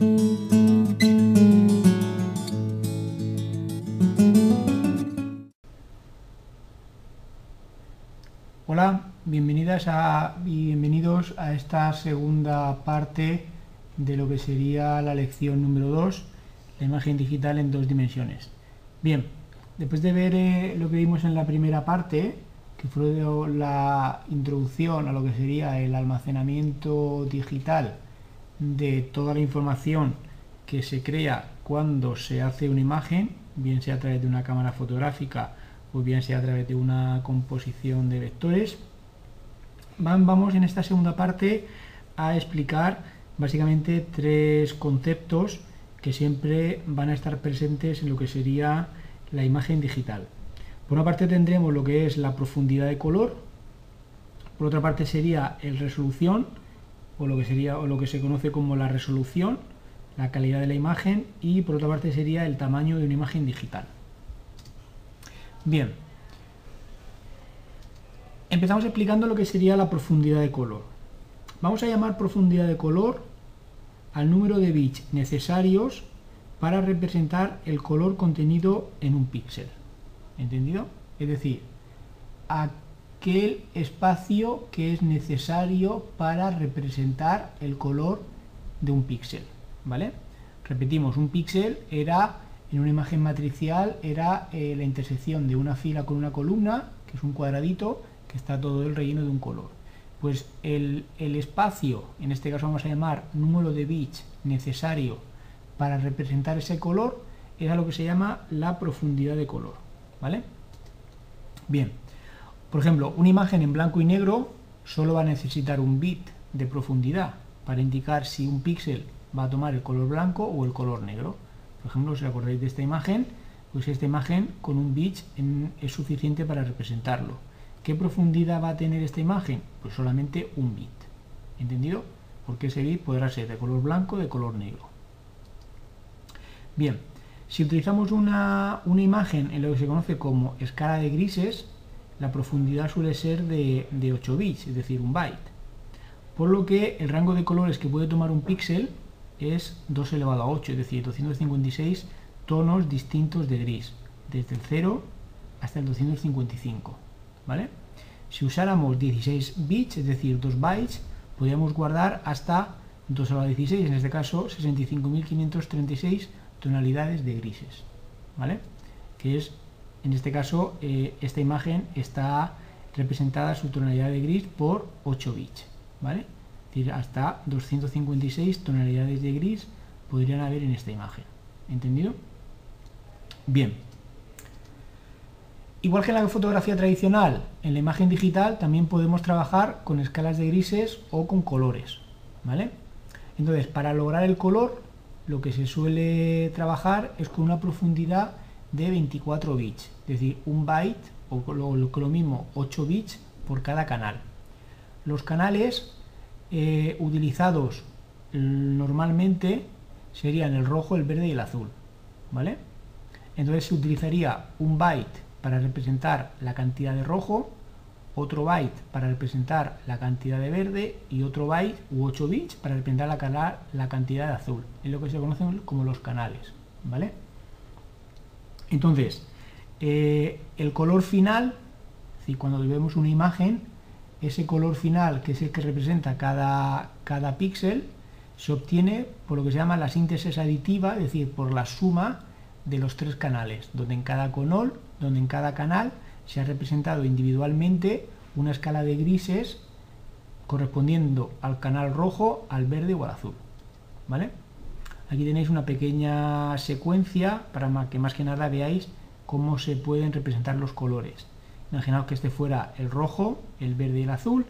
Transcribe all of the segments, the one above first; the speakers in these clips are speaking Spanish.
Hola, bienvenidas a, bienvenidos a esta segunda parte de lo que sería la lección número 2, la imagen digital en dos dimensiones. Bien, después de ver eh, lo que vimos en la primera parte, que fue la introducción a lo que sería el almacenamiento digital de toda la información que se crea cuando se hace una imagen, bien sea a través de una cámara fotográfica o bien sea a través de una composición de vectores. Vamos en esta segunda parte a explicar básicamente tres conceptos que siempre van a estar presentes en lo que sería la imagen digital. Por una parte tendremos lo que es la profundidad de color, por otra parte sería el resolución, o lo que sería o lo que se conoce como la resolución, la calidad de la imagen y por otra parte sería el tamaño de una imagen digital. Bien, empezamos explicando lo que sería la profundidad de color. Vamos a llamar profundidad de color al número de bits necesarios para representar el color contenido en un píxel. ¿Entendido? Es decir, aquel espacio que es necesario para representar el color de un píxel. ¿Vale? Repetimos, un píxel era en una imagen matricial era eh, la intersección de una fila con una columna, que es un cuadradito, que está todo el relleno de un color. Pues el, el espacio, en este caso vamos a llamar número de bits necesario para representar ese color, era lo que se llama la profundidad de color. ¿Vale? Bien, por ejemplo, una imagen en blanco y negro solo va a necesitar un bit de profundidad para indicar si un píxel va a tomar el color blanco o el color negro. Por ejemplo, si acordáis de esta imagen, pues esta imagen con un bit es suficiente para representarlo. ¿Qué profundidad va a tener esta imagen? Pues solamente un bit. ¿Entendido? Porque ese bit podrá ser de color blanco o de color negro. Bien, si utilizamos una, imagen en lo que se conoce como escala de grises, la profundidad suele ser de, de 8 bits, es decir, un byte. Por lo que el rango de colores que puede tomar un píxel es 2 elevado a 8, es decir, 256 tonos distintos de gris, desde el 0 hasta el 255. ¿vale? Si usáramos 16 bits, es decir, 2 bytes, podríamos guardar hasta 2 elevado a 16, en este caso 65.536 tonalidades de grises. ¿vale? Que es, en este caso, eh, esta imagen está representada su tonalidad de gris por 8 bits. ¿vale? hasta 256 tonalidades de gris podrían haber en esta imagen. ¿Entendido? Bien. Igual que en la fotografía tradicional, en la imagen digital también podemos trabajar con escalas de grises o con colores. ¿Vale? Entonces, para lograr el color, lo que se suele trabajar es con una profundidad de 24 bits, es decir, un byte o lo, lo mismo 8 bits por cada canal. Los canales eh, utilizados normalmente serían el rojo, el verde y el azul. ¿Vale? Entonces se utilizaría un byte para representar la cantidad de rojo, otro byte para representar la cantidad de verde y otro byte u 8 bits para representar la, cantidad de azul. Es lo que se conocen como los canales. ¿Vale? Entonces, eh, el color final, si cuando vemos una imagen, ese color final, que es el que representa cada, cada píxel, se obtiene por lo que se llama la síntesis aditiva, es decir, por la suma de los tres canales, donde en cada conol, donde en cada canal se ha representado individualmente una escala de grises correspondiendo al canal rojo, al verde o al azul. ¿Vale? Aquí tenéis una pequeña secuencia para que más que nada veáis cómo se pueden representar los colores. Imaginaos que este fuera el rojo, el verde y el azul.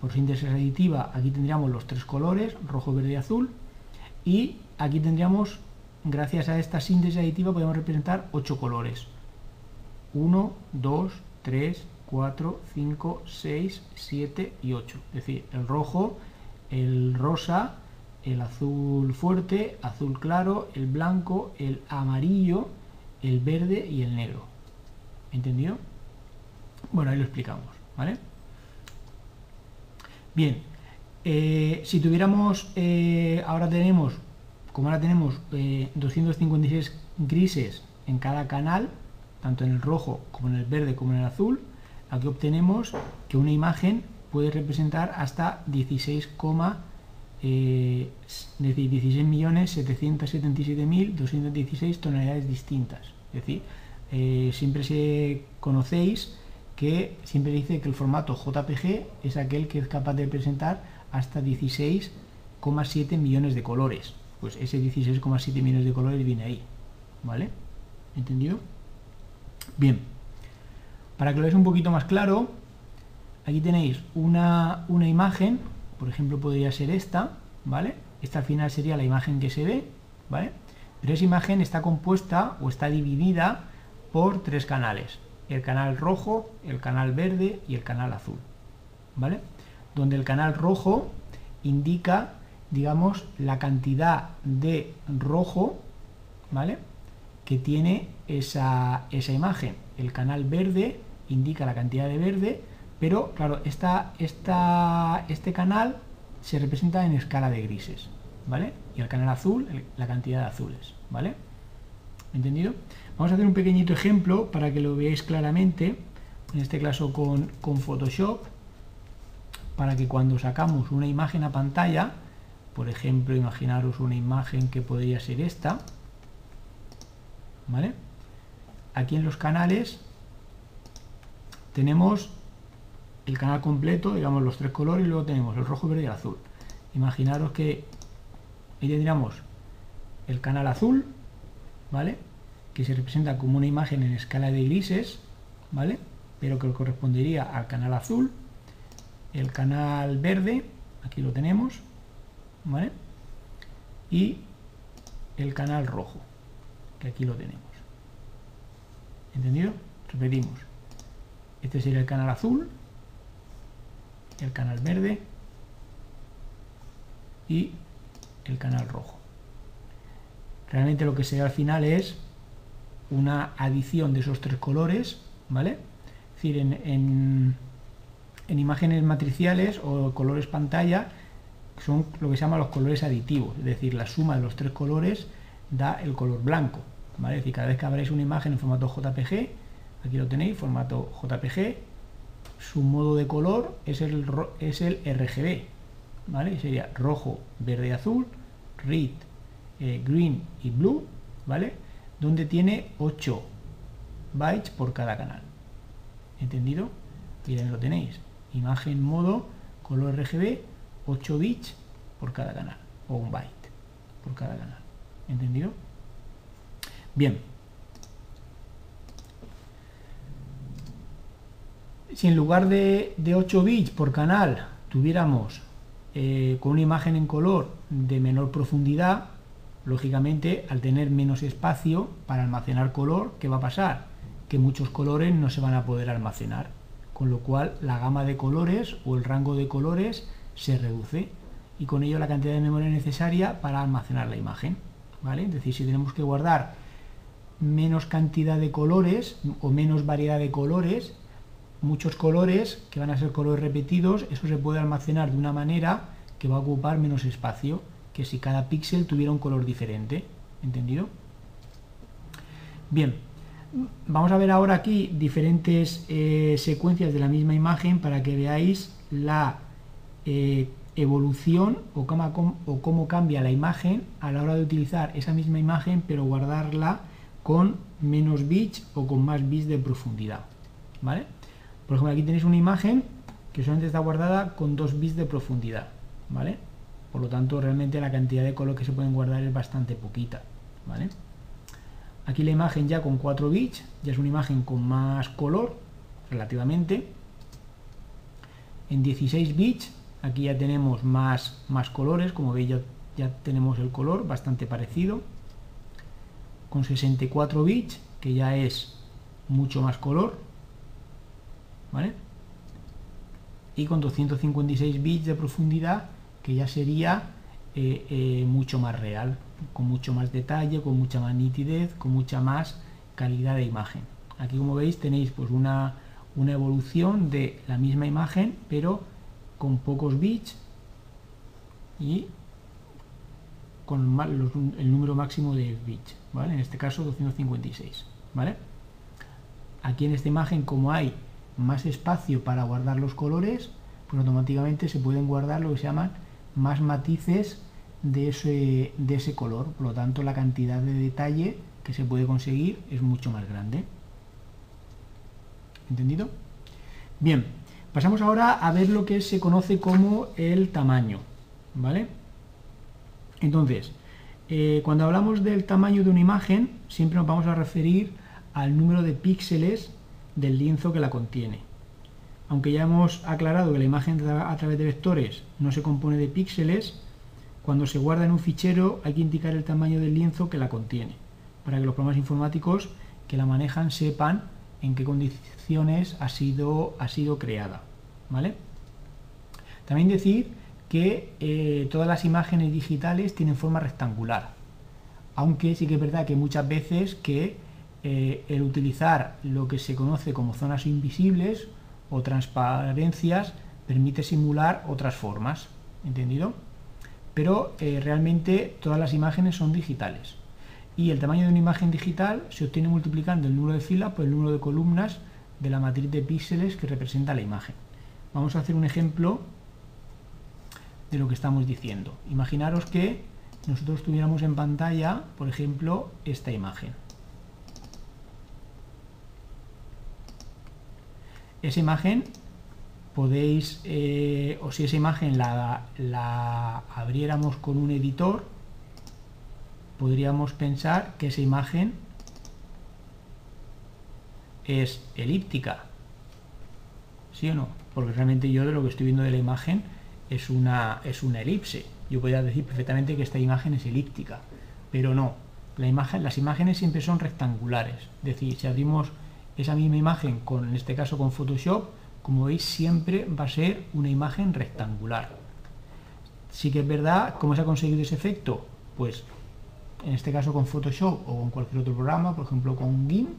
Por síntesis aditiva, aquí tendríamos los tres colores, rojo, verde y azul. Y aquí tendríamos, gracias a esta síntesis aditiva, podemos representar ocho colores. 1, 2, 3, 4, 5, 6, 7 y 8. Es decir, el rojo, el rosa, el azul fuerte, azul claro, el blanco, el amarillo, el verde y el negro. ¿Entendido? Bueno, ahí lo explicamos, ¿vale? Bien, eh, si tuviéramos, eh, ahora tenemos, como ahora tenemos 256 eh, grises en cada canal, tanto en el rojo como en el verde como en el azul, aquí obtenemos que una imagen puede representar hasta 16, eh, 16.777.216 tonalidades distintas. Es decir, eh, siempre se conocéis que siempre dice que el formato JPG es aquel que es capaz de representar hasta 16,7 millones de colores. Pues ese 16,7 millones de colores viene ahí. ¿Vale? ¿Entendido? Bien. Para que lo veáis un poquito más claro, aquí tenéis una, una imagen, por ejemplo podría ser esta, ¿vale? Esta al final sería la imagen que se ve, ¿vale? Pero esa imagen está compuesta o está dividida por tres canales. El canal rojo, el canal verde y el canal azul. ¿Vale? Donde el canal rojo indica, digamos, la cantidad de rojo, ¿vale? Que tiene esa, esa imagen. El canal verde indica la cantidad de verde, pero claro, esta, este canal se representa en escala de grises, ¿vale? Y el canal azul, la cantidad de azules, ¿vale? ¿Entendido? Vamos a hacer un pequeñito ejemplo para que lo veáis claramente, en este caso con, con Photoshop, para que cuando sacamos una imagen a pantalla, por ejemplo, imaginaros una imagen que podría ser esta, ¿vale? Aquí en los canales tenemos el canal completo, digamos los tres colores, y luego tenemos el rojo, verde y el azul. Imaginaros que ahí tendríamos el canal azul, ¿vale? Que se representa como una imagen en escala de grises, ¿vale? Pero que correspondería al canal azul. El canal verde, aquí lo tenemos, ¿vale? Y el canal rojo, que aquí lo tenemos. ¿Entendido? Repetimos. Este sería el canal azul, el canal verde y el canal rojo. Realmente lo que se ve al final es una adición de esos tres colores, ¿vale? Es decir, en, en, imágenes matriciales o colores pantalla son lo que se llama los colores aditivos, es decir, la suma de los tres colores da el color blanco, ¿vale? Es decir, cada vez que abráis una imagen en formato JPG, aquí lo tenéis, formato JPG, su modo de color es el, es el RGB, ¿vale? Sería rojo, verde azul, red, eh, green y blue, ¿vale? Donde tiene 8 bytes por cada canal. ¿Entendido? Y lo tenéis. Imagen modo color RGB, 8 bits por cada canal, o un byte por cada canal. ¿Entendido? Bien. Si en lugar de, de 8 bits por canal tuviéramos eh, con una imagen en color de menor profundidad, lógicamente al tener menos espacio para almacenar color, ¿qué va a pasar? Que muchos colores no se van a poder almacenar, con lo cual la gama de colores o el rango de colores se reduce y con ello la cantidad de memoria necesaria para almacenar la imagen. ¿vale? Es decir, si tenemos que guardar menos cantidad de colores o menos variedad de colores, muchos colores que van a ser colores repetidos, eso se puede almacenar de una manera que va a ocupar menos espacio que si cada píxel tuviera un color diferente. ¿Entendido? Bien, vamos a ver ahora aquí diferentes eh, secuencias de la misma imagen para que veáis la eh, evolución o cómo, o cómo cambia la imagen a la hora de utilizar esa misma imagen pero guardarla con menos bits o con más bits de profundidad. ¿Vale? Por ejemplo, aquí tenéis una imagen que solamente está guardada con 2 bits de profundidad, ¿vale? Por lo tanto, realmente la cantidad de color que se pueden guardar es bastante poquita, ¿vale? Aquí la imagen ya con 4 bits, ya es una imagen con más color, relativamente. En 16 bits, aquí ya tenemos más, más colores, como veis ya, ya tenemos el color bastante parecido. Con 64 bits, que ya es mucho más color, Y con 256 bits de profundidad, que ya sería eh, eh, mucho más real, con mucho más detalle, con mucha más nitidez, con mucha más calidad de imagen. Aquí como veis tenéis pues una, una evolución de la misma imagen, pero con pocos bits y con el número máximo de bits, ¿vale? En este caso 256, ¿vale? Aquí en esta imagen como hay más espacio para guardar los colores, pues automáticamente se pueden guardar lo que se llaman más matices de ese, de ese color. Por lo tanto, la cantidad de detalle que se puede conseguir es mucho más grande. ¿Entendido? Bien, pasamos ahora a ver lo que se conoce como el tamaño. ¿Vale? Entonces, eh, cuando hablamos del tamaño de una imagen, siempre nos vamos a referir al número de píxeles del lienzo que la contiene. Aunque ya hemos aclarado que la imagen a través de vectores no se compone de píxeles, cuando se guarda en un fichero hay que indicar el tamaño del lienzo que la contiene, para que los programas informáticos que la manejan sepan en qué condiciones ha sido, ha sido creada. ¿vale? También decir que eh, todas las imágenes digitales tienen forma rectangular, aunque sí que es verdad que muchas veces que eh, el utilizar lo que se conoce como zonas invisibles o transparencias permite simular otras formas, ¿entendido? Pero eh, realmente todas las imágenes son digitales y el tamaño de una imagen digital se obtiene multiplicando el número de filas por el número de columnas de la matriz de píxeles que representa la imagen. Vamos a hacer un ejemplo de lo que estamos diciendo. Imaginaros que nosotros tuviéramos en pantalla, por ejemplo, esta imagen. Esa imagen podéis, eh, o si esa imagen la, la abriéramos con un editor, podríamos pensar que esa imagen es elíptica. ¿Sí o no? Porque realmente yo de lo que estoy viendo de la imagen es una, es una elipse. Yo podría decir perfectamente que esta imagen es elíptica, pero no. La imagen, las imágenes siempre son rectangulares. Es decir, si abrimos esa misma imagen, con, en este caso con Photoshop, como veis siempre va a ser una imagen rectangular. Sí que es verdad, ¿cómo se ha conseguido ese efecto? Pues en este caso con Photoshop o con cualquier otro programa, por ejemplo con GIMP,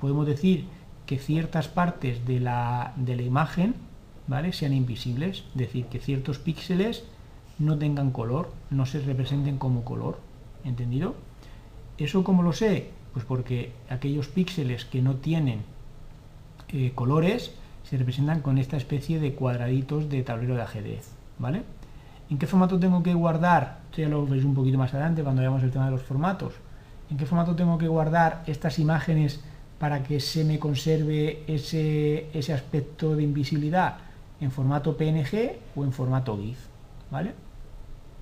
podemos decir que ciertas partes de la, de la imagen ¿vale? sean invisibles, es decir, que ciertos píxeles no tengan color, no se representen como color, ¿entendido? ¿Eso cómo lo sé? Pues porque aquellos píxeles que no tienen eh, colores se representan con esta especie de cuadraditos de tablero de ajedrez, ¿vale? ¿En qué formato tengo que guardar? Esto ya lo veis un poquito más adelante cuando veamos el tema de los formatos. ¿En qué formato tengo que guardar estas imágenes para que se me conserve ese, ese aspecto de invisibilidad? en formato PNG o en formato GIF, ¿vale?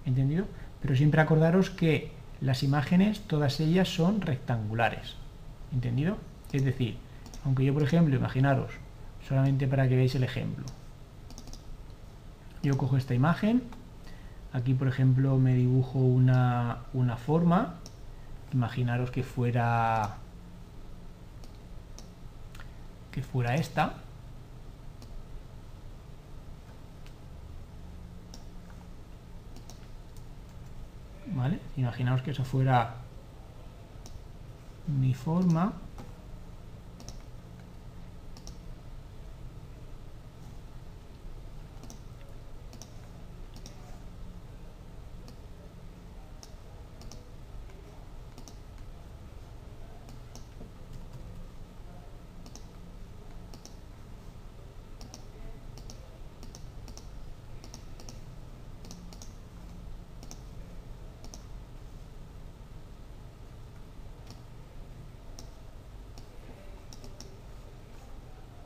¿Entendido? Pero siempre acordaros que las imágenes, todas ellas son rectangulares, ¿entendido? Es decir, aunque yo, por ejemplo, imaginaros, solamente para que veáis el ejemplo, yo cojo esta imagen, aquí, por ejemplo, me dibujo una, una forma, imaginaros que fuera que fuera esta, ¿vale? Imaginaos que eso fuera mi forma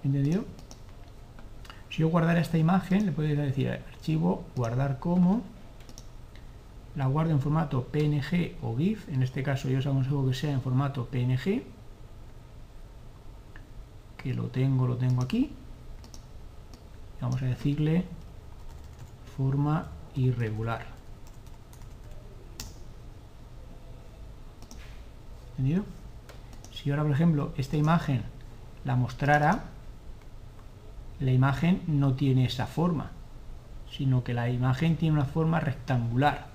¿Entendido? Si yo guardara esta imagen, le puedo decir archivo, guardar como, la guardo en formato PNG o GIF, en este caso yo os aconsejo que sea en formato PNG, que lo tengo, lo tengo aquí, vamos a decirle forma irregular. ¿Entendido? Si ahora, por ejemplo, esta imagen la mostrara, la imagen no tiene esa forma, sino que la imagen tiene una forma rectangular.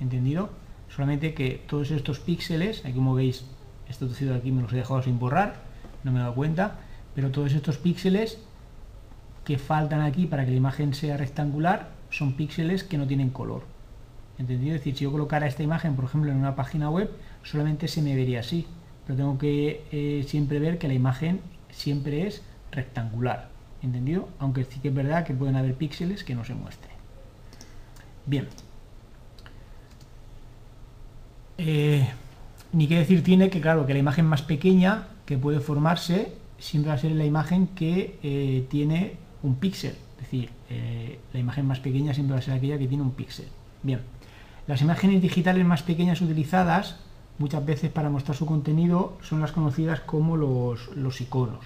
¿Entendido? Solamente que todos estos píxeles, aquí como veis, este de aquí me los he dejado sin borrar, no me he dado cuenta, pero todos estos píxeles que faltan aquí para que la imagen sea rectangular son píxeles que no tienen color. ¿Entendido? Es decir, si yo colocara esta imagen, por ejemplo, en una página web, solamente se me vería así, pero tengo que eh, siempre ver que la imagen siempre es rectangular, ¿entendido? Aunque sí que es verdad que pueden haber píxeles que no se muestren. Bien. Eh, ni qué decir tiene que, claro, que la imagen más pequeña que puede formarse siempre va a ser la imagen que eh, tiene un píxel. Es decir, eh, la imagen más pequeña siempre va a ser aquella que tiene un píxel. Bien. Las imágenes digitales más pequeñas utilizadas muchas veces para mostrar su contenido son las conocidas como los, iconos,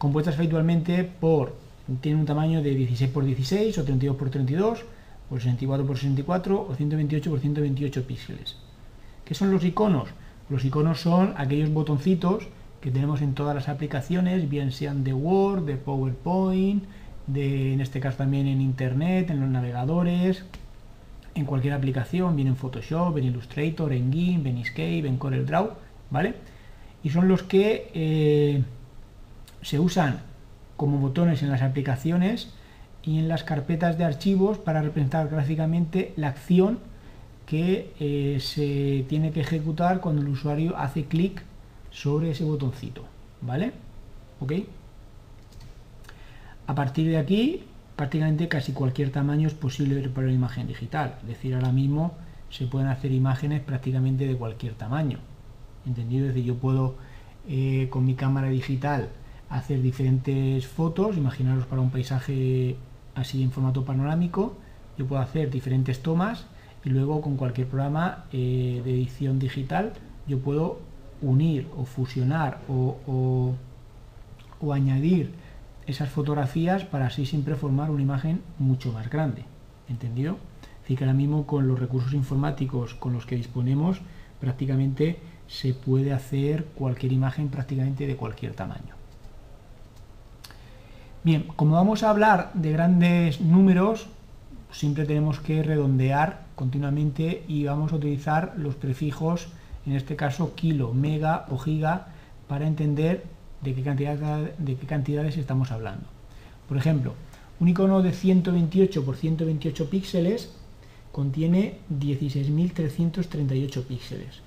compuestas habitualmente por, tienen un tamaño de 16 x 16 o 32 x 32 o 64 x 64 o 128 x 128 píxeles. ¿Qué son los iconos? Los iconos son aquellos botoncitos que tenemos en todas las aplicaciones, bien sean de Word, de PowerPoint, de, en este caso también en Internet, en los navegadores, en cualquier aplicación, bien en Photoshop, en Illustrator, en GIMP, en Escape, en CorelDRAW, ¿vale? Y son los que eh, se usan como botones en las aplicaciones y en las carpetas de archivos para representar gráficamente la acción que eh, se tiene que ejecutar cuando el usuario hace clic sobre ese botoncito, ¿vale? ¿Ok? A partir de aquí prácticamente casi cualquier tamaño es posible para una imagen digital. Es decir, ahora mismo se pueden hacer imágenes prácticamente de cualquier tamaño. ¿Entendido? Es decir, yo puedo eh, con mi cámara digital hacer diferentes fotos, imaginaros para un paisaje así en formato panorámico, yo puedo hacer diferentes tomas y luego con cualquier programa eh, de edición digital yo puedo unir o fusionar o añadir esas fotografías para así siempre formar una imagen mucho más grande. ¿Entendido? Así que ahora mismo con los recursos informáticos con los que disponemos prácticamente se puede hacer cualquier imagen prácticamente de cualquier tamaño. Bien, como vamos a hablar de grandes números, siempre tenemos que redondear continuamente y vamos a utilizar los prefijos, en este caso kilo, mega o giga, para entender de qué, cantidad, de qué cantidades estamos hablando. Por ejemplo, un icono de 128 por 128 píxeles contiene 16.338 píxeles,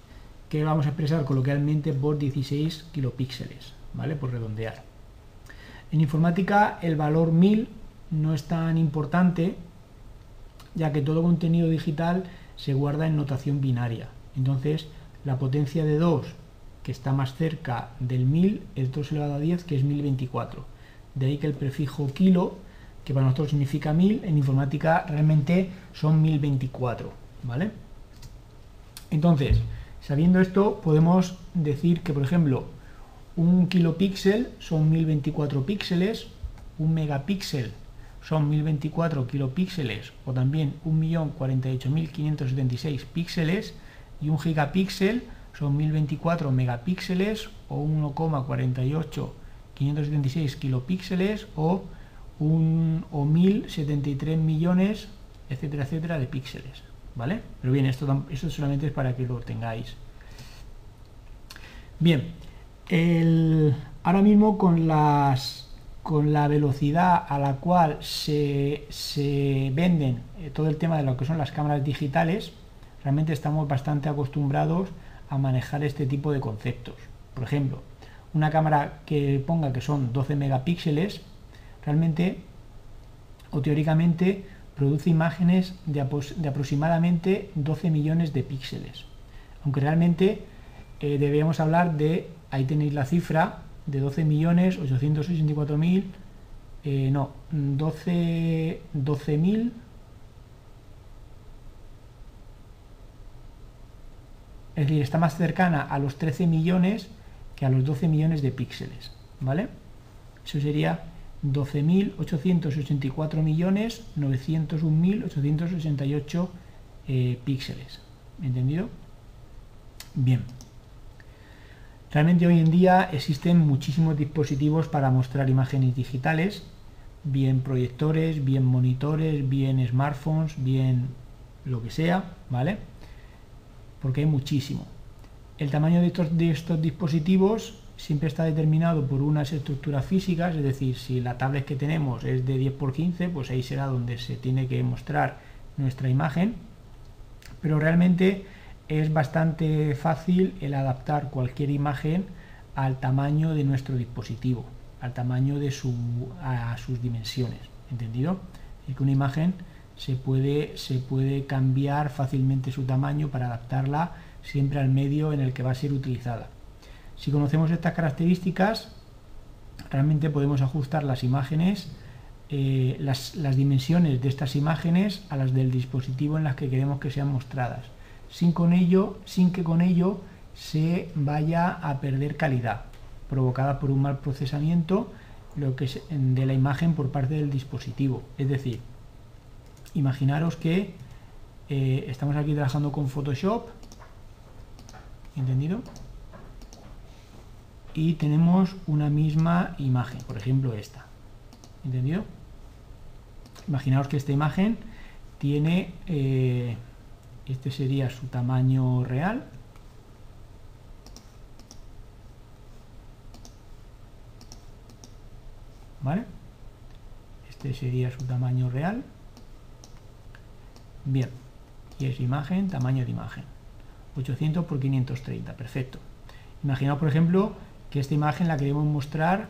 que vamos a expresar coloquialmente por 16 kilopíxeles, ¿vale? Por redondear. En informática el valor 1000 no es tan importante, ya que todo contenido digital se guarda en notación binaria. Entonces, la potencia de 2 que está más cerca del 1000 es 2 elevado a 10, que es 1024. De ahí que el prefijo kilo, que para nosotros significa 1000, en informática realmente son 1024. ¿vale? Entonces, sabiendo esto, podemos decir que, por ejemplo, un kilopíxel son 1024 píxeles, un megapíxel son 1024 kilopíxeles o también 1.048.576 píxeles y un gigapíxel son 1024 megapíxeles o 1,48 576 kilopíxeles o, un, o 1073 millones, etcétera, etcétera, de píxeles. ¿Vale? Pero bien, esto, esto solamente es para que lo tengáis. Bien, ahora mismo con la velocidad a la cual se, venden eh, todo el tema de lo que son las cámaras digitales, realmente estamos bastante acostumbrados a manejar este tipo de conceptos. Por ejemplo, una cámara que ponga que son 12 megapíxeles, realmente o teóricamente produce imágenes de, aproximadamente 12 millones de píxeles. Aunque realmente eh, hablar de, ahí tenéis la cifra, de 12 millones 864 mil, eh, no, 12 12.000 Es decir, está más cercana a los 13 millones que a los 12 millones de píxeles. ¿Vale? Eso sería 12.884 millones 901.868 eh, píxeles. ¿Entendido? Bien. Realmente hoy en día existen muchísimos dispositivos para mostrar imágenes digitales, bien proyectores, bien monitores, bien smartphones, bien lo que sea, ¿vale? porque hay muchísimo. El tamaño de estos, dispositivos siempre está determinado por unas estructuras físicas, es decir, si la tablet que tenemos es de 10 x 15, pues ahí será donde se tiene que mostrar nuestra imagen, pero realmente es bastante fácil el adaptar cualquier imagen al tamaño de nuestro dispositivo. al tamaño de su, a sus dimensiones. ¿Entendido? Y que una imagen se puede, se puede cambiar fácilmente su tamaño para adaptarla siempre al medio en el que va a ser utilizada. Si conocemos estas características, realmente podemos ajustar las imágenes, eh, las, las, dimensiones de estas imágenes a las del dispositivo en las que queremos que sean mostradas, sin, que con ello se vaya a perder calidad, provocada por un mal procesamiento de la imagen por parte del dispositivo. Es decir, imaginaros que eh, estamos aquí trabajando con Photoshop, ¿entendido? Y tenemos una misma imagen, por ejemplo esta, ¿entendido? Imaginaos que esta imagen tiene, eh, este sería su tamaño real, ¿vale? Este sería su tamaño real. Bien, y es imagen, tamaño de imagen. 800 por 530, perfecto. Imaginaos, por ejemplo, que esta imagen la queremos mostrar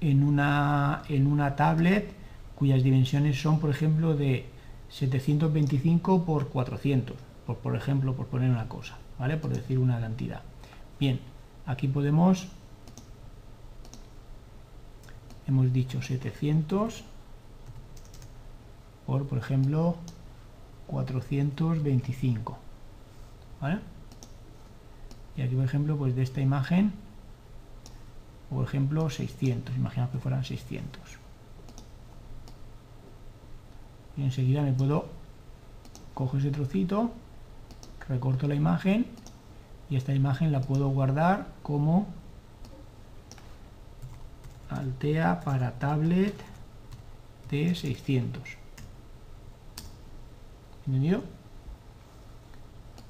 en una, en una tablet cuyas dimensiones son, por ejemplo, de 725 por 400, por, por ejemplo, por poner una cosa, ¿vale? Por decir una cantidad. Bien, aquí podemos hemos dicho 700 por, por ejemplo, 425. ¿Vale? Y aquí, por ejemplo, pues de esta imagen, por ejemplo, 600. Imaginad que fueran 600. Y enseguida me puedo cojo ese trocito, recorto la imagen y esta imagen la puedo guardar como Altea para tablet de 600. ¿Entendido?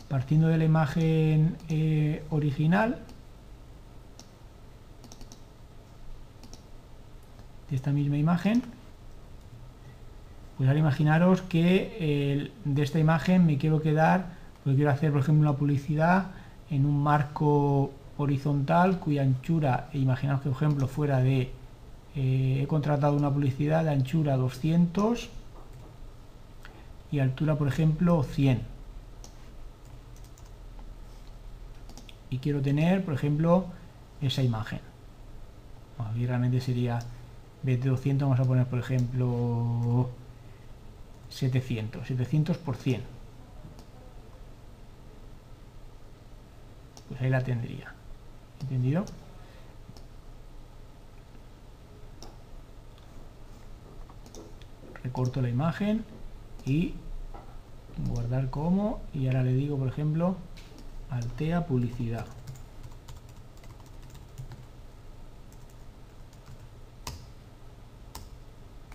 Partiendo de la imagen eh, original, de esta misma imagen, pues ahora imaginaros que de esta imagen me quiero quedar, porque quiero hacer por ejemplo una publicidad en un marco horizontal cuya anchura, e imaginaos que por ejemplo fuera de, eh, he contratado una publicidad de anchura 200 y altura por ejemplo 100. Y quiero tener por ejemplo esa imagen. Aquí realmente sería, de 200 vamos a poner por ejemplo 700, 700 por 100. Pues ahí la tendría. ¿Entendido? Recorto la imagen y guardar como y ahora le digo por ejemplo altea publicidad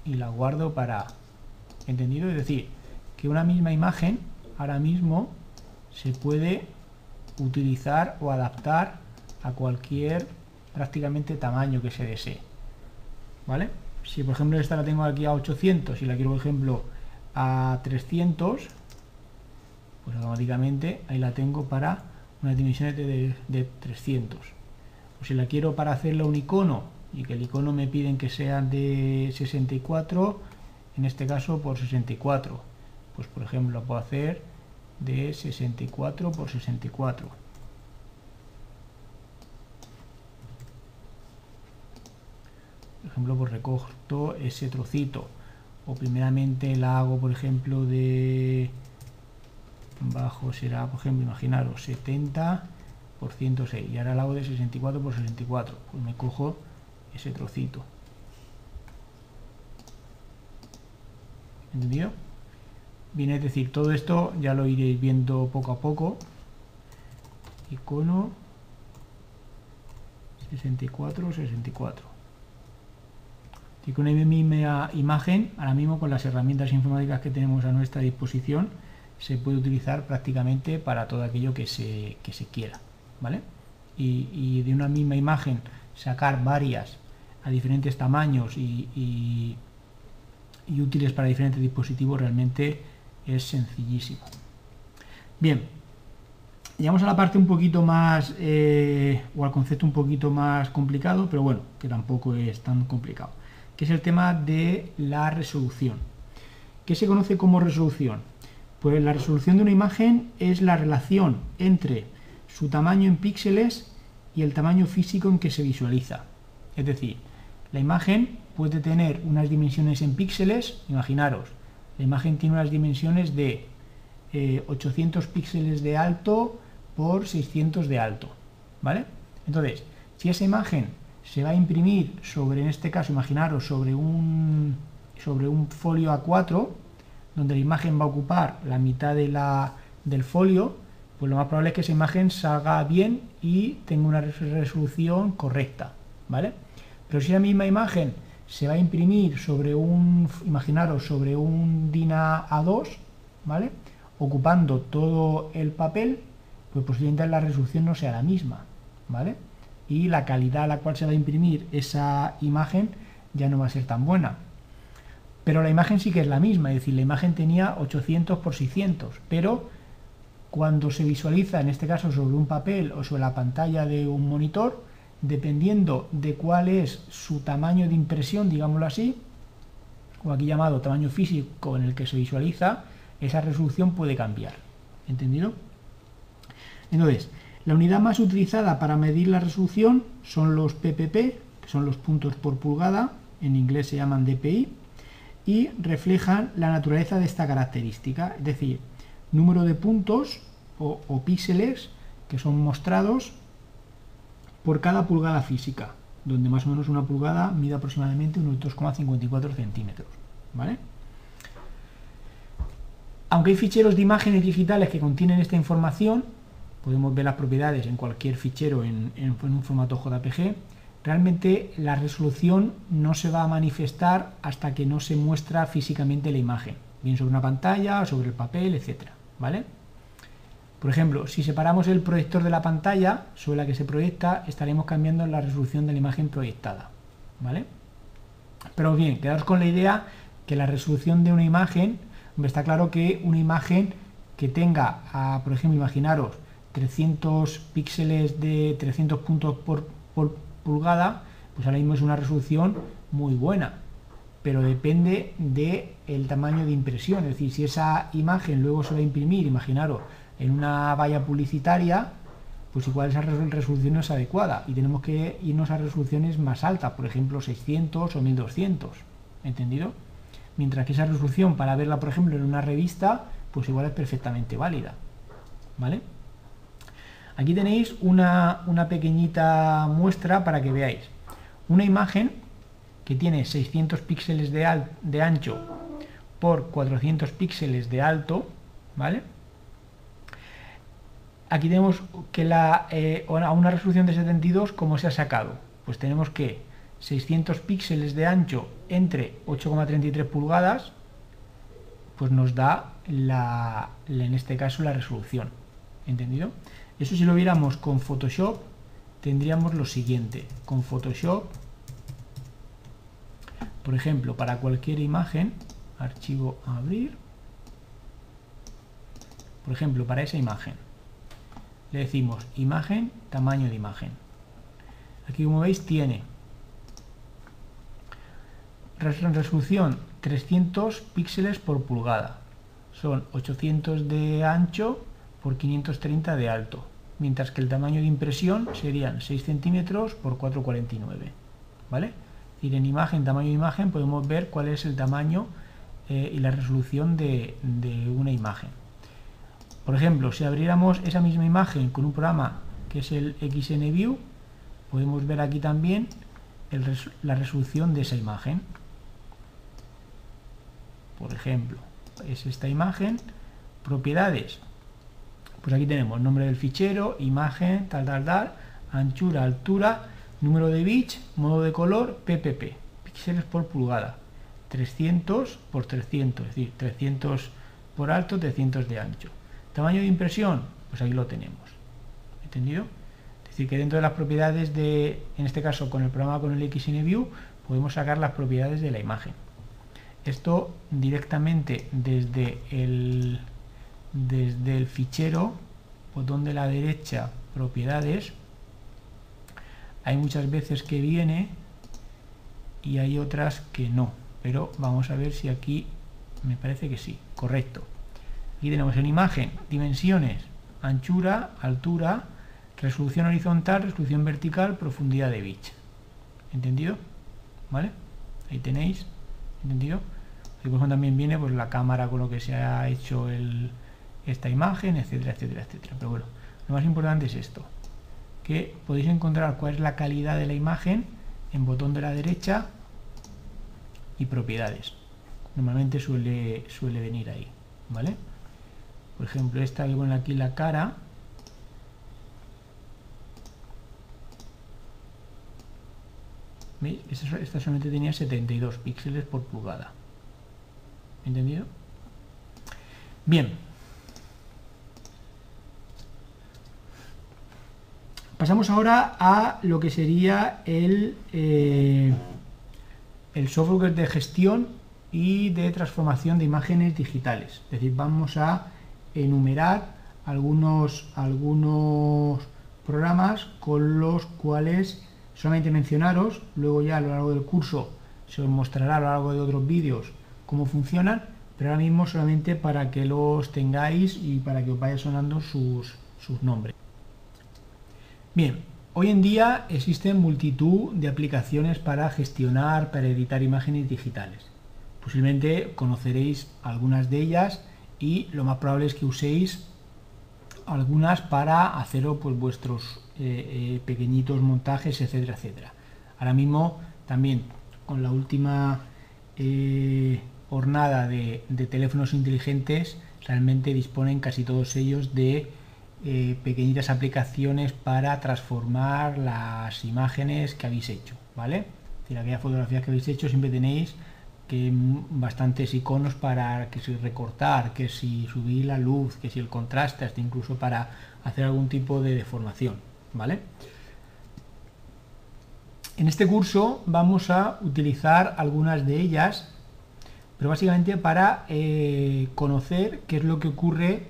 y la guardo para entendido es decir que una misma imagen ahora mismo se puede utilizar o adaptar a cualquier prácticamente tamaño que se desee. ¿Vale? Si por ejemplo esta la tengo aquí a 800 y la quiero por ejemplo a 300, pues automáticamente ahí la tengo para unas dimensiones de, de 300. O si la quiero para hacerle un icono y que el icono me piden que sea de 64, en este caso por 64, pues por ejemplo puedo hacer de 64 por 64 por ejemplo pues recorto ese trocito. O primeramente la hago por ejemplo de bajo será por ejemplo imaginaros 70 por 106 y ahora la hago de 64 por 64 pues me cojo ese trocito ¿entendido? Bien, es decir, todo esto ya lo iréis viendo poco a poco. Icono 64, 64. Y con la misma imagen, ahora mismo con las herramientas informáticas que tenemos a nuestra disposición, se puede utilizar prácticamente para todo aquello que se, se quiera. ¿vale? Y, de una misma imagen sacar varias a diferentes tamaños y útiles para diferentes dispositivos realmente es sencillísimo. Bien, Llegamos a la parte un poquito más, eh, o al concepto un poquito más complicado, pero bueno, que tampoco es tan complicado, que es el tema de la resolución. ¿Qué se conoce como resolución? Pues la resolución de una imagen es la relación entre su tamaño en píxeles y el tamaño físico en que se visualiza. Es decir, la imagen puede tener unas dimensiones en píxeles, imaginaros, la imagen tiene unas dimensiones de 800 eh, píxeles de alto por 600 de alto, ¿vale? Entonces, si esa imagen se va a imprimir sobre, en este caso, imaginaros, sobre un, sobre un folio A4, donde la imagen va a ocupar la mitad de la, del folio, pues lo más probable es que esa imagen salga bien y tenga una resolución correcta, ¿vale? Pero si la misma imagen se va a imprimir sobre un, imaginaros, sobre un DINA A2, ¿vale? Ocupando todo el papel, pues posiblemente la resolución no sea la misma, ¿vale? Y la calidad a la cual se va a imprimir esa imagen ya no va a ser tan buena. Pero la imagen sí que es la misma, es decir, la imagen tenía 800 por 600, pero cuando se visualiza, en este caso sobre un papel o sobre la pantalla de un monitor, dependiendo de cuál es su tamaño de impresión, digámoslo así, o aquí llamado tamaño físico en el que se visualiza, esa resolución puede cambiar. ¿Entendido? Entonces, la unidad más utilizada para medir la resolución son los PPP, que son los puntos por pulgada, en inglés se llaman DPI, y reflejan la naturaleza de esta característica, es decir, número de puntos o, o píxeles que son mostrados por cada pulgada física, donde más o menos una pulgada mide aproximadamente unos 2,54 centímetros. ¿vale? Aunque hay ficheros de imágenes digitales que contienen esta información, podemos ver las propiedades en cualquier fichero en, un formato JPG, realmente la resolución no se va a manifestar hasta que no se muestra físicamente la imagen, bien sobre una pantalla, sobre el papel, etcétera, ¿vale? Por ejemplo, si separamos el proyector de la pantalla sobre la que se proyecta, estaremos cambiando la resolución de la imagen proyectada. ¿Vale? Pero bien, quedaos con la idea que la resolución de una imagen, está claro que una imagen que tenga, por ejemplo, imaginaros 300 píxeles de 300 puntos por, pulgada, pues ahora mismo es una resolución muy buena, pero depende del tamaño de impresión, es decir, si esa imagen luego se va a imprimir, imaginaros, en una valla publicitaria, pues igual esa resolución no es adecuada y tenemos que irnos a resoluciones más altas, por ejemplo 600 o 1200, ¿entendido? Mientras que esa resolución para verla, por ejemplo, en una revista, pues igual es perfectamente válida, ¿vale? Aquí tenéis una, una pequeñita muestra para que veáis. Una imagen que tiene 600 píxeles de, de ancho por 400 píxeles de alto, ¿vale? Aquí tenemos que la, eh, a una resolución de 72, ¿cómo se ha sacado? Pues tenemos que 600 píxeles de ancho entre 8,33 pulgadas, pues nos da la, en este caso la resolución. ¿Entendido? Eso si lo viéramos con Photoshop, tendríamos lo siguiente. Con Photoshop, por ejemplo, para cualquier imagen, archivo abrir, por ejemplo, para esa imagen, le decimos imagen, tamaño de imagen. Aquí como veis tiene resolución 300 píxeles por pulgada. Son 800 de ancho por 530 de alto. Mientras que el tamaño de impresión serían 6 centímetros por 4,49. ¿Vale? Y en imagen, tamaño de imagen, podemos ver cuál es el tamaño eh, y la resolución de una imagen. Por ejemplo, si abriéramos esa misma imagen con un programa que es el XNView, podemos ver aquí también la resolución de esa imagen. Por ejemplo, es esta imagen, propiedades. Pues aquí tenemos nombre del fichero, imagen, tal, tal, tal, anchura, altura, número de bits, modo de color, PPP, píxeles por pulgada, 300 por 300, es decir, 300 por alto, 300 de ancho. Tamaño de impresión, pues ahí lo tenemos. ¿Entendido? Es decir, que dentro de las propiedades de, en este caso con el programa con el XNView, podemos sacar las propiedades de la imagen. Esto directamente desde el, desde el fichero botón de la derecha, propiedades, hay muchas veces que viene y hay otras que no, pero vamos a ver si aquí me parece que sí, correcto. Aquí tenemos en imagen, dimensiones, anchura, altura, resolución horizontal, resolución vertical, profundidad de bits. ¿Entendido? ¿Vale? Ahí tenéis, ¿entendido? Y por también viene pues la cámara con lo que se ha hecho esta imagen, etcétera, etcétera, etcétera. Pero bueno, lo más importante es esto, que podéis encontrar cuál es la calidad de la imagen en botón de la derecha y propiedades. Normalmente suele, suele venir ahí, ¿vale? Por ejemplo, esta que pone aquí la cara, Esta, solamente tenía 72 píxeles por pulgada. ¿Entendido? Bien. Pasamos ahora a lo que sería eh, el software de gestión y de transformación de imágenes digitales. Es decir, vamos a enumerar algunos, algunos programas con los cuales solamente mencionaros, luego ya a lo largo del curso se os mostrará a lo largo de otros vídeos cómo funcionan, pero ahora mismo solamente para que los tengáis y para que os vaya sonando sus, sus nombres. Bien, hoy en día existen multitud de aplicaciones para gestionar, para editar imágenes digitales. Posiblemente conoceréis algunas de ellas y lo más probable es que uséis algunas para haceros pues, vuestros eh, eh, pequeñitos montajes, etcétera, etcétera. Ahora mismo también con la última eh, hornada de, teléfonos inteligentes realmente disponen casi todos ellos de pequeñitas aplicaciones para transformar las imágenes que habéis hecho, ¿vale? Es decir, aquellas fotografías que habéis hecho siempre tenéis que bastantes iconos para que si recortar, que si subir la luz, que si el contraste, hasta incluso para hacer algún tipo de deformación, ¿vale? En este curso vamos a utilizar algunas de ellas, pero básicamente para eh, conocer qué es lo que ocurre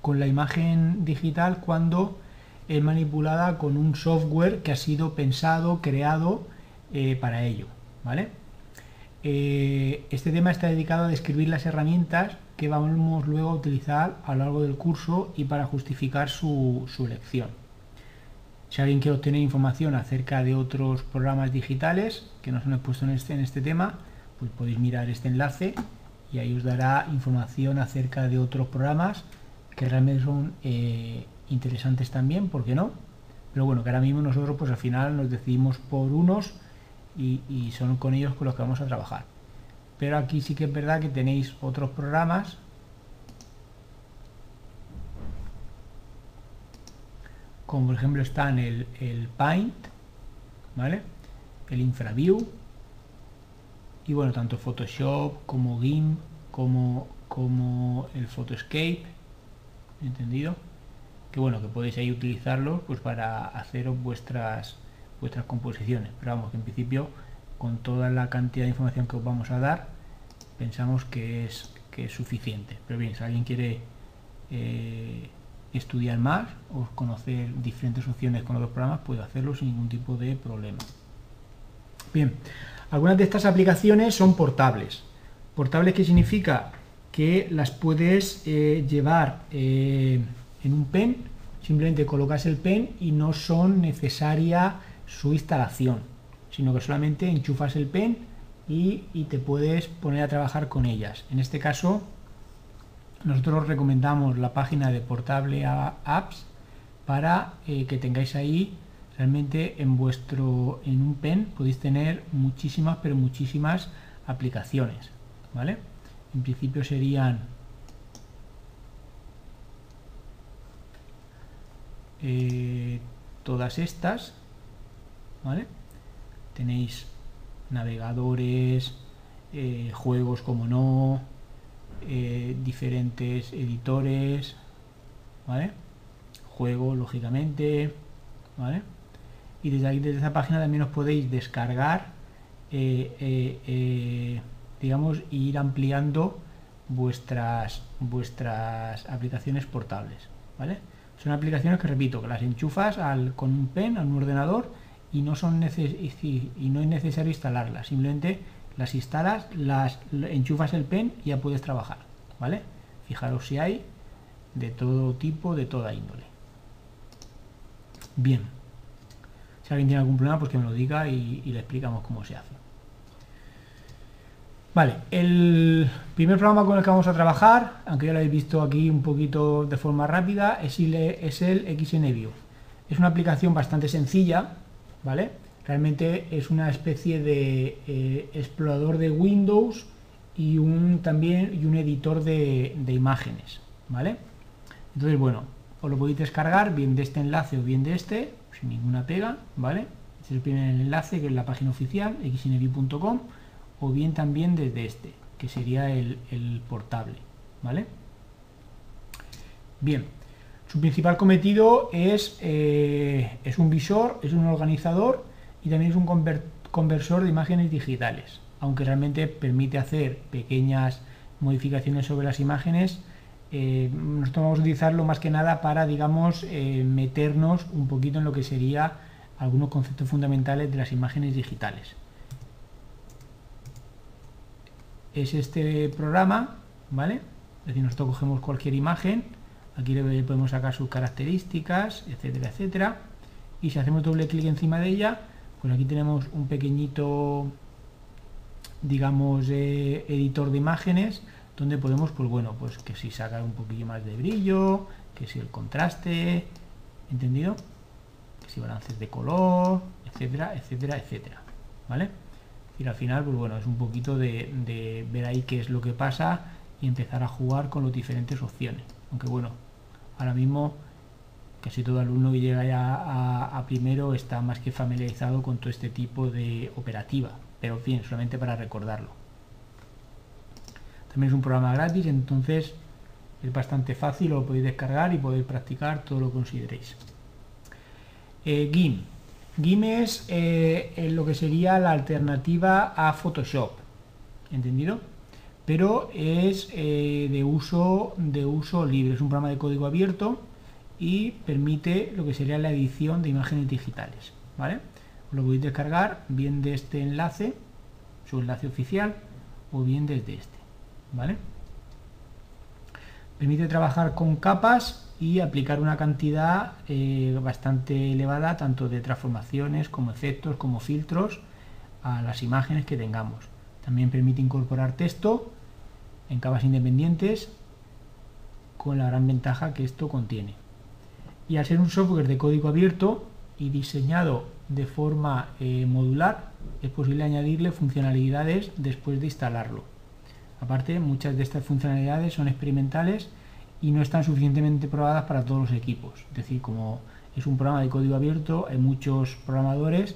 con la imagen digital cuando es manipulada con un software que ha sido pensado, creado eh, para ello, ¿vale? Eh, este tema está dedicado a describir las herramientas que vamos luego a utilizar a lo largo del curso y para justificar su, elección. Si alguien quiere obtener información acerca de otros programas digitales que nos han expuesto en este, en este tema, pues podéis mirar este enlace y ahí os dará información acerca de otros programas que realmente son eh, interesantes también, ¿por qué no? Pero bueno, que ahora mismo nosotros pues al final nos decidimos por unos y, son con ellos con los que vamos a trabajar. Pero aquí sí que es verdad que tenéis otros programas como por ejemplo están el, el Paint, ¿vale? El InfraView y bueno, tanto Photoshop como GIMP como, como el Photoscape, ¿entendido? Que bueno, que podéis ahí utilizarlos pues para hacer vuestras vuestras composiciones. Pero vamos, que en principio, con toda la cantidad de información que os vamos a dar, pensamos que es, que es suficiente. Pero bien, si alguien quiere eh, estudiar más o conocer diferentes opciones con otros programas, puede hacerlo sin ningún tipo de problema. Bien, algunas de estas aplicaciones son portables. Portables qué significa que las puedes eh, llevar eh, en un pen, simplemente colocas el pen y no son necesarias su instalación, sino que solamente enchufas el pen y, te puedes poner a trabajar con ellas. En este caso, nosotros recomendamos la página de Portable Apps para eh, que tengáis ahí realmente en vuestro en un pen. Podéis tener muchísimas pero muchísimas aplicaciones vale en principio serían eh, todas estas Tenéis navegadores, eh, juegos como no, eh, diferentes editores, ¿vale? Juego, lógicamente, ¿vale? Y desde aquí, desde esta página también os podéis descargar, eh, digamos, ir ampliando vuestras, vuestras aplicaciones portables, ¿vale? Son aplicaciones que, repito, que las enchufas al, con un pen a un ordenador y no, son y no es necesario instalarlas, simplemente las instalas, las enchufas el pen y ya puedes trabajar, ¿vale? Fijaros si hay de todo tipo, de toda índole. Bien. Si alguien tiene algún problema, pues que me lo diga y, le explicamos cómo se hace. Vale, el primer programa con el que vamos a trabajar, aunque ya lo habéis visto aquí un poquito de forma rápida, es el, es el XNView. Es una aplicación bastante sencilla, ¿vale? Realmente es una especie de eh, explorador de Windows y un también y un editor de, imágenes, ¿vale? Entonces, bueno, os lo podéis descargar bien de este enlace o bien de este, sin ninguna pega, ¿vale? Este es el primer enlace que es la página oficial, xnv.com, o bien también desde este, que sería el, portable, ¿vale? Bien, su principal cometido es, eh, es un visor, es un organizador y también es un conversor de imágenes digitales, aunque realmente permite hacer pequeñas modificaciones sobre las imágenes eh, nosotros vamos a utilizarlo más que nada para, digamos, eh, meternos un poquito en lo que sería algunos conceptos fundamentales de las imágenes digitales. Es este programa, ¿vale? Es decir, nosotros cogemos cualquier imagen, aquí podemos sacar sus características, etcétera, etcétera. Y si hacemos doble clic encima de ella, pues aquí tenemos un pequeñito, digamos, eh, editor de imágenes donde podemos, pues bueno, pues que si saca un poquillo más de brillo, que si el contraste, ¿entendido? Que si balances de color, etcétera, etcétera, etcétera, ¿vale? Y al final, pues bueno, es un poquito de, ver ahí qué es lo que pasa y empezar a jugar con las diferentes opciones. Aunque bueno, ahora mismo casi todo alumno que llega ya a, primero está más que familiarizado con todo este tipo de operativa, pero en fin, solamente para recordarlo. También es un programa gratis, entonces es bastante fácil, lo podéis descargar y podéis practicar todo lo que consideréis. Eh, GIMP. GIMP es eh, lo que sería la alternativa a Photoshop, ¿entendido? Pero es eh, de, uso, de uso libre, es un programa de código abierto y permite lo que sería la edición de imágenes digitales, ¿vale? Lo podéis descargar bien de este enlace, su enlace oficial, o bien desde este. ¿vale? Permite trabajar con capas y aplicar una cantidad eh, bastante elevada tanto de transformaciones como efectos como filtros a las imágenes que tengamos. También permite incorporar texto en capas independientes con la gran ventaja que esto contiene. Y al ser un software de código abierto y diseñado de forma eh, modular, es posible añadirle funcionalidades después de instalarlo. Aparte, muchas de estas funcionalidades son experimentales y no están suficientemente probadas para todos los equipos. Es decir, como es un programa de código abierto, hay muchos programadores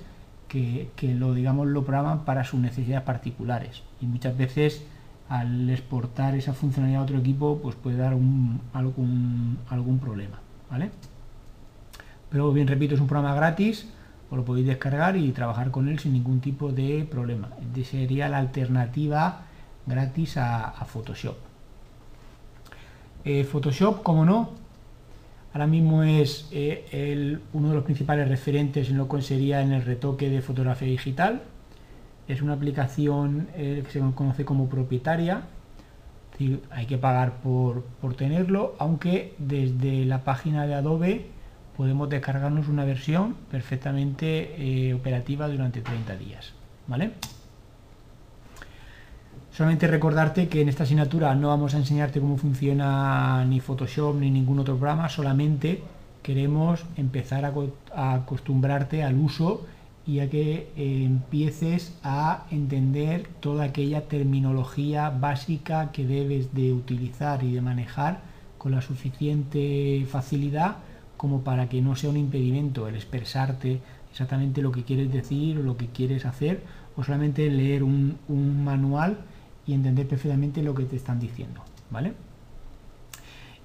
que, digamos, lo programan para sus necesidades particulares. Y muchas veces al exportar esa funcionalidad a otro equipo, pues puede dar algún, algún problema. ¿vale? Pero bien, repito, es un programa gratis, os lo podéis descargar y trabajar con él sin ningún tipo de problema. Sería la alternativa gratis a, Photoshop. Eh, Photoshop, como no, ahora mismo es eh, uno de los principales referentes en lo que sería en el retoque de fotografía digital. Es una aplicación eh, que se conoce como propietaria, hay que pagar por, por, tenerlo, aunque desde la página de Adobe podemos descargarnos una versión perfectamente operativa durante 30 días. ¿vale? Solamente recordarte que en esta asignatura no vamos a enseñarte cómo funciona ni Photoshop ni ningún otro programa, solamente queremos empezar a, acostumbrarte al uso y a que eh, empieces a entender toda aquella terminología básica que debes de utilizar y de manejar con la suficiente facilidad como para que no sea un impedimento el expresarte exactamente lo que quieres decir o lo que quieres hacer o solamente leer un manual y entender perfectamente lo que te están diciendo, ¿vale?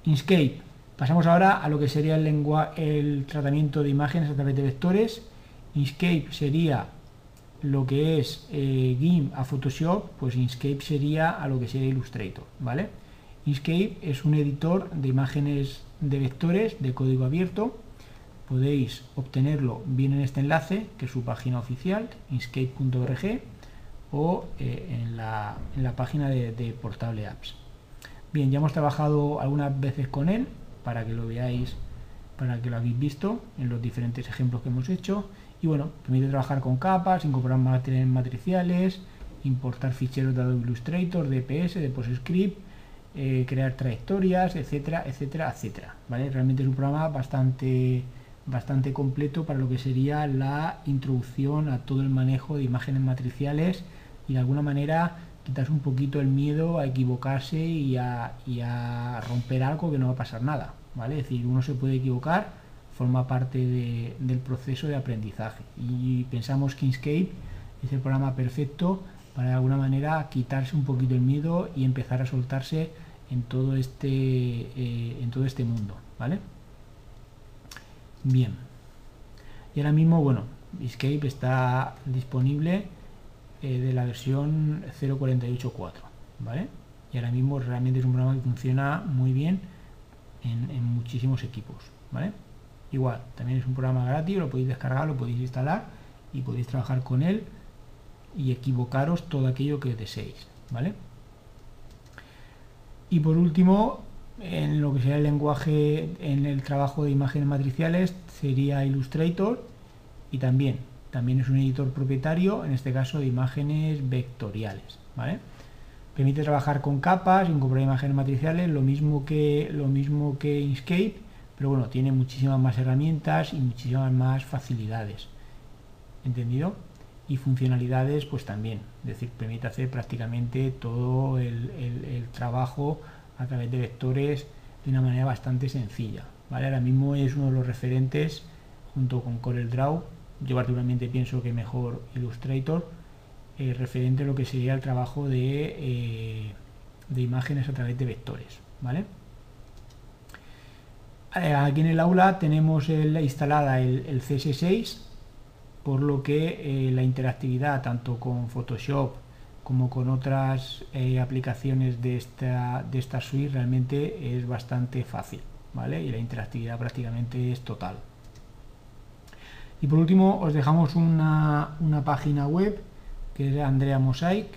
Inkscape. Pasamos ahora a lo que sería el, el tratamiento de imágenes a través de vectores. Inkscape sería lo que es eh, GIMP a Photoshop, pues Inkscape sería a lo que sería Illustrator, ¿vale? Inkscape es un editor de imágenes de vectores de código abierto. Podéis obtenerlo bien en este enlace, que es su página oficial, inkscape.org, o eh, en, la, página de, de Portable Apps. Bien, ya hemos trabajado algunas veces con él, para que lo veáis, para que lo habéis visto en los diferentes ejemplos que hemos hecho. Y bueno, permite trabajar con capas, incorporar materiales matriciales, importar ficheros de Adobe Illustrator, de PS, de PostScript, eh, crear trayectorias, etcétera, etcétera, etcétera. ¿vale? Realmente es un programa bastante, bastante completo para lo que sería la introducción a todo el manejo de imágenes matriciales y de alguna manera quitarse un poquito el miedo a equivocarse y a, y a romper algo que no va a pasar nada. ¿vale? Es decir, uno se puede equivocar, forma parte del proceso de aprendizaje. Y pensamos que Inkscape es el programa perfecto para de alguna manera quitarse un poquito el miedo y empezar a soltarse en todo este, eh, en todo este mundo, ¿vale? Bien. Y ahora mismo, bueno, Escape está disponible eh, de la versión 0.48.4, ¿vale? Y ahora mismo realmente es un programa que funciona muy bien en, en, muchísimos equipos, ¿vale? Igual, también es un programa gratis, lo podéis descargar, lo podéis instalar y podéis trabajar con él y equivocaros todo aquello que deseéis, ¿vale? Y por último, en lo que sería el lenguaje en el trabajo de imágenes matriciales sería Illustrator y también, también es un editor propietario, en este caso de imágenes vectoriales, ¿vale? Permite trabajar con capas, incorporar imágenes matriciales, lo mismo que, lo mismo que Inkscape, pero bueno, tiene muchísimas más herramientas y muchísimas más facilidades. ¿Entendido? y funcionalidades pues también, es decir, permite hacer prácticamente todo el, trabajo a través de vectores de una manera bastante sencilla. ¿vale? Ahora mismo es uno de los referentes junto con CorelDRAW, yo particularmente pienso que mejor Illustrator, eh, referente a lo que sería el trabajo de, eh, de imágenes a través de vectores. ¿vale? Eh, aquí en el aula tenemos instalada el, el CS6 por lo que eh, la interactividad tanto con Photoshop como con otras eh, aplicaciones de esta, de esta suite realmente es bastante fácil, ¿vale? Y la interactividad prácticamente es total. Y por último os dejamos una, página web que es Andrea Mosaic,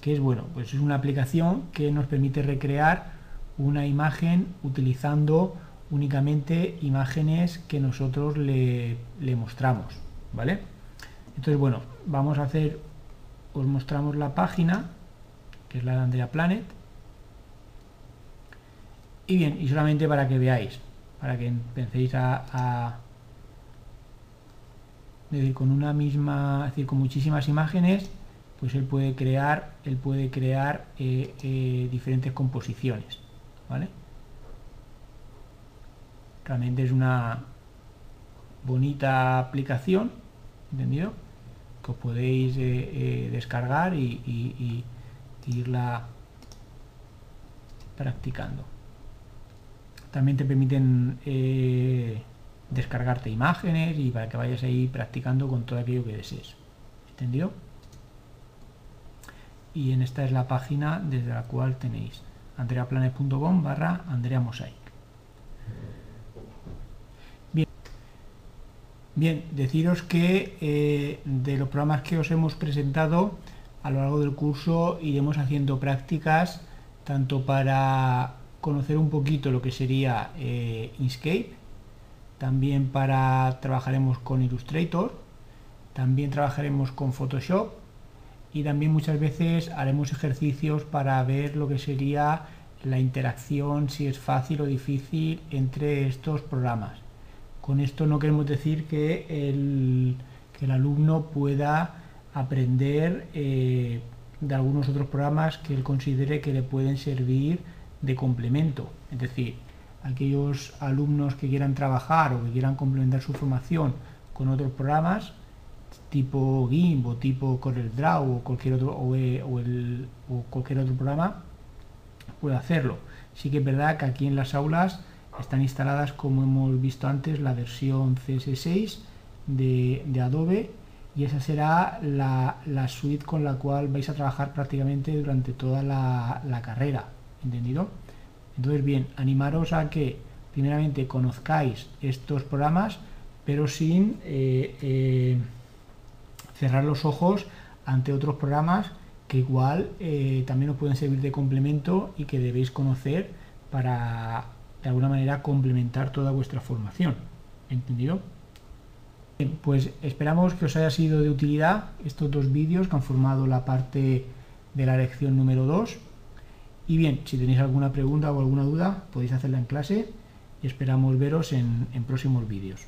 que es bueno, pues es una aplicación que nos permite recrear una imagen utilizando únicamente imágenes que nosotros le mostramos. ¿vale? Entonces, bueno, vamos a hacer, os mostramos la página, que es la de Andrea Planet. Y bien, y solamente para que veáis, para que empecéis a, decir, con una misma, es decir, con muchísimas imágenes, pues él puede crear, él puede crear eh, eh, diferentes composiciones, ¿vale? Realmente es una bonita aplicación ¿entendido? Que os podéis eh, eh, descargar y, irla practicando. También te permiten eh, descargarte imágenes y para que vayas ahí practicando con todo aquello que desees. ¿Entendido? Y en esta es la página desde la cual tenéis andreaplanes.com barra Andrea Bien, deciros que eh, de los programas que os hemos presentado a lo largo del curso iremos haciendo prácticas tanto para conocer un poquito lo que sería eh, Inkscape, también para trabajaremos con Illustrator, también trabajaremos con Photoshop y también muchas veces haremos ejercicios para ver lo que sería la interacción, si es fácil o difícil entre estos programas. Con esto no queremos decir que el, el alumno pueda aprender eh, de algunos otros programas que él considere que le pueden servir de complemento. Es decir, aquellos alumnos que quieran trabajar o que quieran complementar su formación con otros programas tipo GIMP o tipo CorelDRAW o cualquier otro o, eh, el, o cualquier otro programa puede hacerlo. Sí que es verdad que aquí en las aulas están instaladas, como hemos visto antes, la versión CS6 de, Adobe y esa será la, suite con la cual vais a trabajar prácticamente durante toda la, carrera, ¿entendido? Entonces, bien, animaros a que primeramente conozcáis estos programas, pero sin eh, eh, cerrar los ojos ante otros programas que igual eh, también os pueden servir de complemento y que debéis conocer para de alguna manera complementar toda vuestra formación. ¿Entendido? Bien, pues esperamos que os haya sido de utilidad estos dos vídeos que han formado la parte de la lección número 2. Y bien, si tenéis alguna pregunta o alguna duda, podéis hacerla en clase y esperamos veros en próximos vídeos.